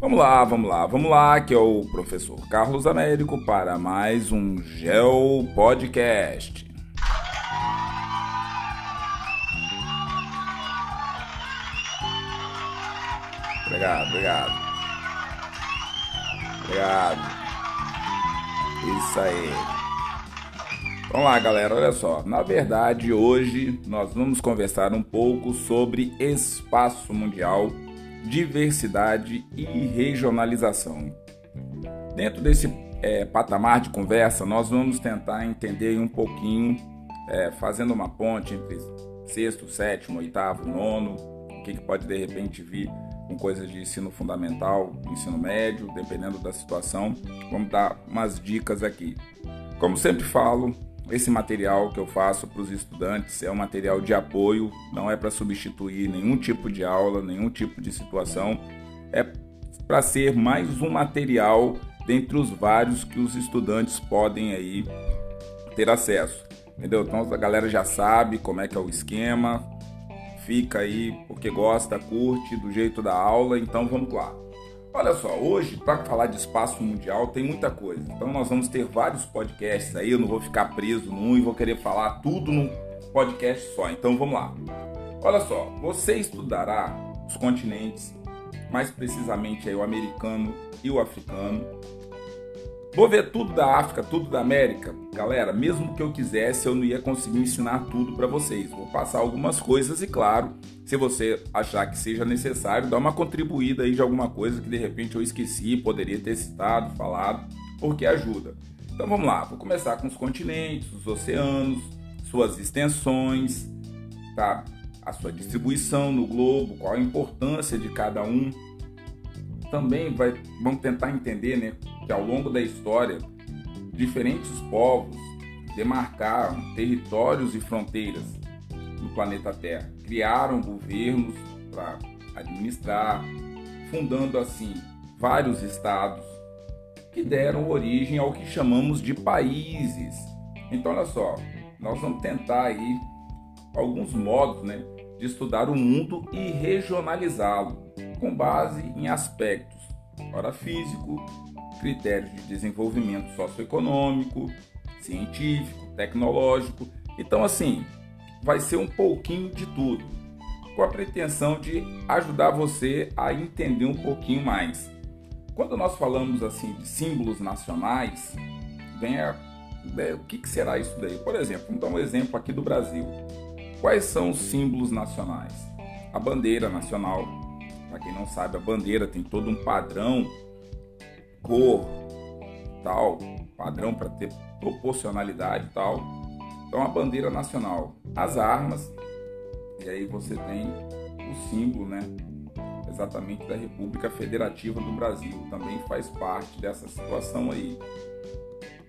Vamos lá, vamos lá, vamos lá, que é o professor Carlos Américo para mais um Geo Podcast. Obrigado, obrigado. Obrigado. Isso aí. Vamos lá, galera, olha só. Na verdade, hoje nós vamos conversar um pouco sobre espaço mundial, diversidade e regionalização. Dentro desse é, patamar de conversa, nós vamos tentar entender um pouquinho, é, fazendo uma ponte entre sexto, sétimo, oitavo, nono, o que, que pode de repente vir com coisas de ensino fundamental, ensino médio, dependendo da situação. Vamos dar umas dicas aqui. Como sempre falo, esse material que eu faço para os estudantes é um material de apoio, não é para substituir nenhum tipo de aula, nenhum tipo de situação. É para ser mais um material dentre os vários que os estudantes podem aí ter acesso. Entendeu? Então a galera já sabe como é que é o esquema, fica aí porque gosta, curte do jeito da aula, então vamos lá. Olha só, hoje para falar de espaço mundial tem muita coisa. Então nós vamos ter vários podcasts aí, eu não vou ficar preso num e vou querer falar tudo num podcast só. Então vamos lá. Olha só, você estudará os continentes, mais precisamente aí o americano e o africano, Vou ver tudo da África, tudo da América. Galera, mesmo que eu quisesse, eu não ia conseguir ensinar tudo para vocês. Vou passar algumas coisas e, claro, se você achar que seja necessário, dá uma contribuída aí de alguma coisa que de repente eu esqueci, poderia ter citado, falado, porque ajuda. Então vamos lá, vou começar com os continentes, os oceanos, suas extensões, tá? A sua distribuição no globo, qual a importância de cada um. Também vai, vamos tentar entender, né? Que ao longo da história diferentes povos demarcaram territórios e fronteiras no planeta Terra, criaram governos para administrar, fundando assim vários estados que deram origem ao que chamamos de países. Então, olha só, nós vamos tentar aí alguns modos né, de estudar o mundo e regionalizá-lo com base em aspectos, ora físico, critérios de desenvolvimento socioeconômico, científico, tecnológico. Então, assim, vai ser um pouquinho de tudo, com a pretensão de ajudar você a entender um pouquinho mais. Quando nós falamos assim de símbolos nacionais, vem a o que, que será isso daí? Por exemplo, vamos dar um exemplo aqui do Brasil. Quais são os símbolos nacionais? A bandeira nacional. Para quem não sabe, a bandeira tem todo um padrão cor, tal, padrão para ter proporcionalidade e tal. Então a bandeira nacional, as armas, e aí você tem o símbolo, né? Exatamente da República Federativa do Brasil, também faz parte dessa situação aí.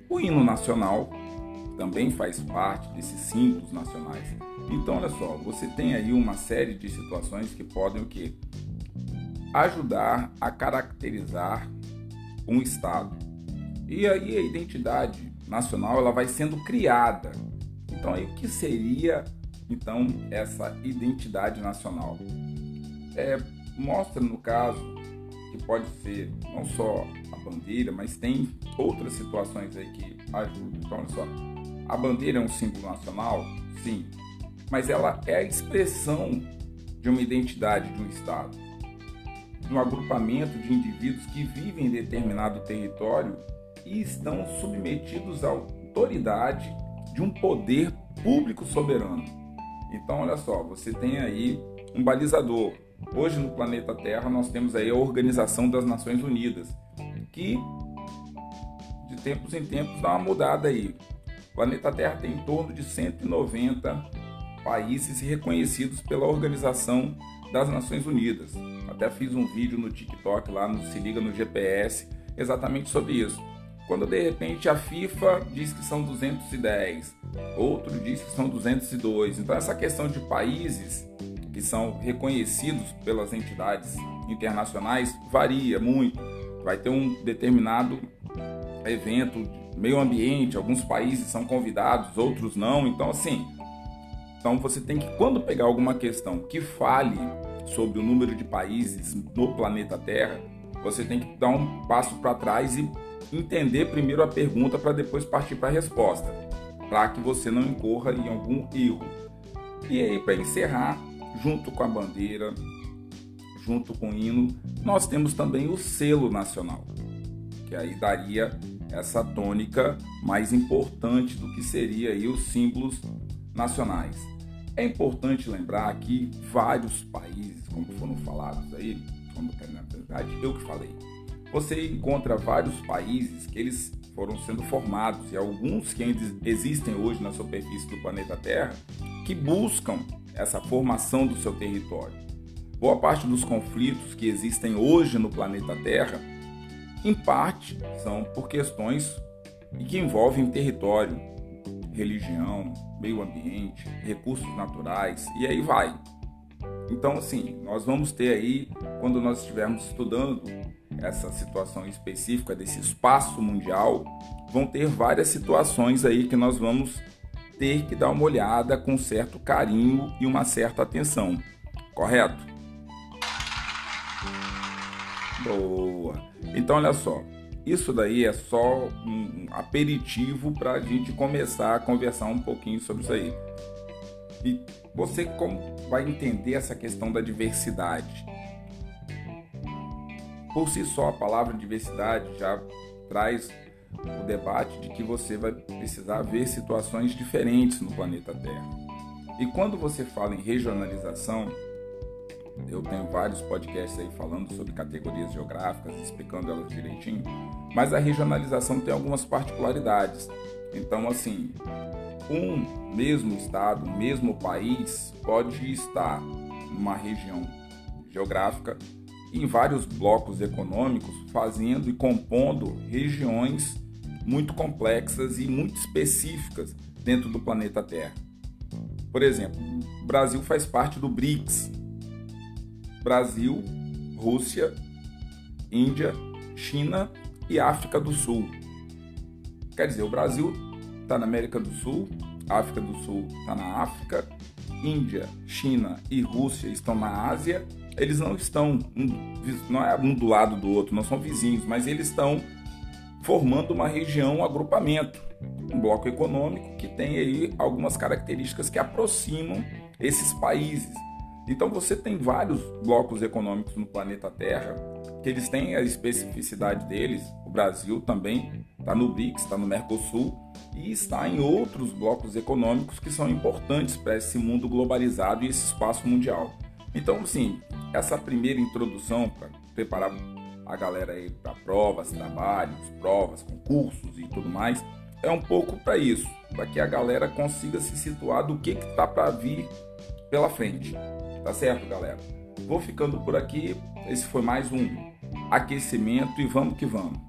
O hino nacional também faz parte desses símbolos nacionais. Então, olha só, você tem aí uma série de situações que podem o quê? Ajudar a caracterizar um Estado. E aí a identidade nacional ela vai sendo criada. Então aí o que seria então essa identidade nacional? É, mostra no caso que pode ser não só a bandeira, mas tem outras situações aí que ajudam. Então olha só, a bandeira é um símbolo nacional, sim, mas ela é a expressão de uma identidade de um estado de um agrupamento de indivíduos que vivem em determinado território e estão submetidos à autoridade de um poder público soberano. Então, olha só, você tem aí um balizador. Hoje no planeta Terra nós temos aí a Organização das Nações Unidas, que de tempos em tempos dá uma mudada aí. O planeta Terra tem em torno de 190 países reconhecidos pela Organização das Nações Unidas. Até fiz um vídeo no TikTok lá no Se Liga no GPS exatamente sobre isso. Quando de repente a FIFA diz que são 210, outro diz que são 202. Então essa questão de países que são reconhecidos pelas entidades internacionais varia muito. Vai ter um determinado evento meio ambiente, alguns países são convidados, outros não. Então assim, então você tem que quando pegar alguma questão que fale sobre o número de países no planeta Terra, você tem que dar um passo para trás e entender primeiro a pergunta para depois partir para a resposta, para que você não incorra em algum erro. E aí, para encerrar, junto com a bandeira, junto com o hino, nós temos também o selo nacional, que aí daria essa tônica mais importante do que seria aí os símbolos nacionais. É importante lembrar que vários países, como foram falados aí, como na verdade eu que falei, você encontra vários países que eles foram sendo formados e alguns que ainda existem hoje na superfície do planeta Terra que buscam essa formação do seu território. Boa parte dos conflitos que existem hoje no planeta Terra, em parte, são por questões que envolvem território, religião, meio ambiente, recursos naturais e aí vai. Então, assim, nós vamos ter aí, quando nós estivermos estudando essa situação específica desse espaço mundial, vão ter várias situações aí que nós vamos ter que dar uma olhada com certo carinho e uma certa atenção. Correto? Boa. Então, olha só. Isso daí é só um aperitivo para a gente começar a conversar um pouquinho sobre isso aí. E você como vai entender essa questão da diversidade? Por si só, a palavra diversidade já traz o debate de que você vai precisar ver situações diferentes no planeta Terra. E quando você fala em regionalização, eu tenho vários podcasts aí falando sobre categorias geográficas, explicando elas direitinho, mas a regionalização tem algumas particularidades. Então, assim, um mesmo estado, mesmo país pode estar numa região geográfica em vários blocos econômicos, fazendo e compondo regiões muito complexas e muito específicas dentro do planeta Terra. Por exemplo, o Brasil faz parte do BRICS, Brasil, Rússia, Índia, China e África do Sul. Quer dizer, o Brasil está na América do Sul, África do Sul está na África, Índia, China e Rússia estão na Ásia. Eles não estão, não é um do lado do outro, não são vizinhos, mas eles estão formando uma região, um agrupamento, um bloco econômico que tem aí algumas características que aproximam esses países. Então você tem vários blocos econômicos no planeta Terra que eles têm a especificidade deles. O Brasil também está no BRICS, está no Mercosul e está em outros blocos econômicos que são importantes para esse mundo globalizado e esse espaço mundial. Então, assim, essa primeira introdução para preparar a galera aí para provas, trabalhos, provas, concursos e tudo mais, é um pouco para isso, para que a galera consiga se situar do que está para vir pela frente. Tá certo, galera? Vou ficando por aqui. Esse foi mais um aquecimento e vamos que vamos.